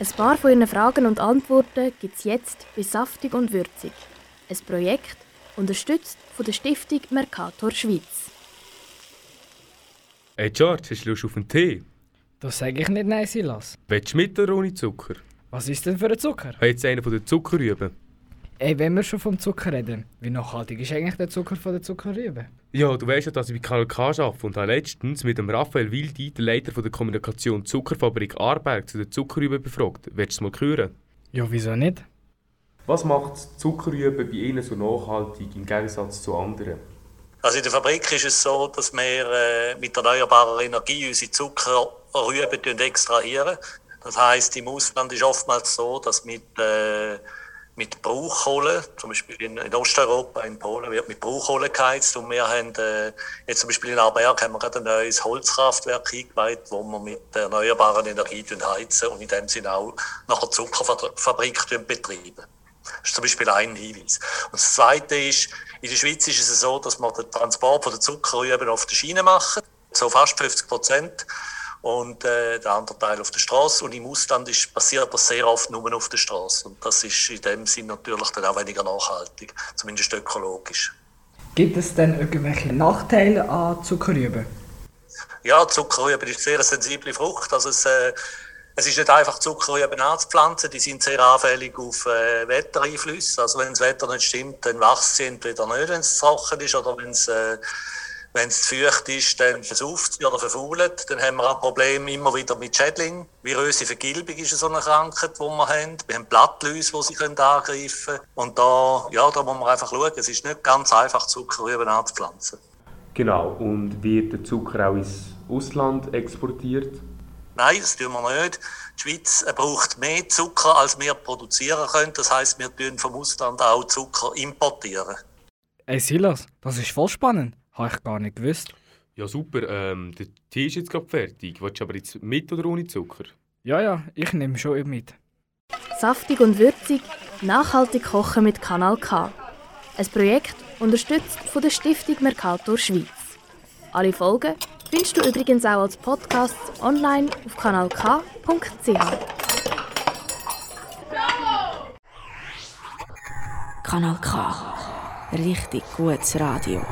Ein paar von Ihren Fragen und Antworten gibt es jetzt bei Saftig und Würzig. Ein Projekt, unterstützt von der Stiftung Mercator Schweiz. Hey George, hast du Lust auf einen Tee? Das sage ich nicht nein, Silas. Willst du mit oder ohne Zucker? Was ist denn für ein Zucker? Hey, jetzt einer von den Zuckerrüben. Ey, wenn wir schon vom Zucker reden, wie nachhaltig ist eigentlich der Zucker von der Zuckerrübe? Ja, du weißt ja, dass ich bei Kanal K arbeite und habe letztens mit dem Raphael Wildi, der Leiter von der Kommunikation Zuckerfabrik Arberg, zu den Zuckerrüben befragt. Willst du es mal hören? Ja, wieso nicht? Was macht Zuckerrüben bei Ihnen so nachhaltig im Gegensatz zu anderen? Also in der Fabrik ist es so, dass wir äh, mit erneuerbarer Energie unsere Zuckerrüben extrahieren. Das heißt, im Ausland ist oftmals so, dass mit äh, mit Brauchkohle, zum Beispiel in, in, Osteuropa, in Polen, wird mit Brauchkohle geheizt und wir haben, äh, jetzt zum Beispiel in Arberg haben wir gerade ein neues Holzkraftwerk eingeweiht, wo wir mit erneuerbaren Energie heizen und in dem Sinne auch nach der Zuckerfabrik betreiben. Das ist zum Beispiel ein Hinweis. Und das Zweite ist, in der Schweiz ist es so, dass wir den Transport von der Zuckerrüben auf der Schiene machen, so fast 50 Prozent und äh, der andere Teil auf der Straße. Und im Ausland ist, passiert das sehr oft nur auf der Straße. Und das ist in dem Sinn natürlich dann auch weniger nachhaltig, zumindest ökologisch. Gibt es denn irgendwelche Nachteile an Zuckerrüben? Ja, Zuckerrüben ist eine sehr sensible Frucht. Also es, äh, es ist nicht einfach Zuckerrüben anzupflanzen, die sind sehr anfällig auf äh, Wettereinflüsse. Also wenn das Wetter nicht stimmt, dann wachsen sie entweder nicht, wenn es trocken ist, oder wenn es äh, wenn es zu feucht ist, dann versauft sie oder verfault. Dann haben wir auch Probleme immer wieder mit Schädlingen. Viröse Vergilbung ist so eine Krankheit, die wir haben. Wir haben Blattläuse, die sie angreifen können. Und da, ja, da muss man einfach schauen. Es ist nicht ganz einfach, Zuckerrüben anzupflanzen. Genau. Und wird der Zucker auch ins Ausland exportiert? Nein, das tun wir nicht. Die Schweiz braucht mehr Zucker, als wir produzieren können. Das heisst, wir importieren vom Ausland auch Zucker importieren. Ey Silas, das ist voll spannend. Habe ich gar nicht gewusst. Ja, super. Ähm, der Tee ist jetzt gerade fertig. Willst du aber jetzt mit oder ohne Zucker? Ja, ja, ich nehme schon mit. Saftig und würzig, nachhaltig kochen mit Kanal K. Ein Projekt unterstützt von der Stiftung Mercator Schweiz. Alle Folgen findest du übrigens auch als Podcast online auf kanalk.ch. Kanal K. Richtig gutes Radio.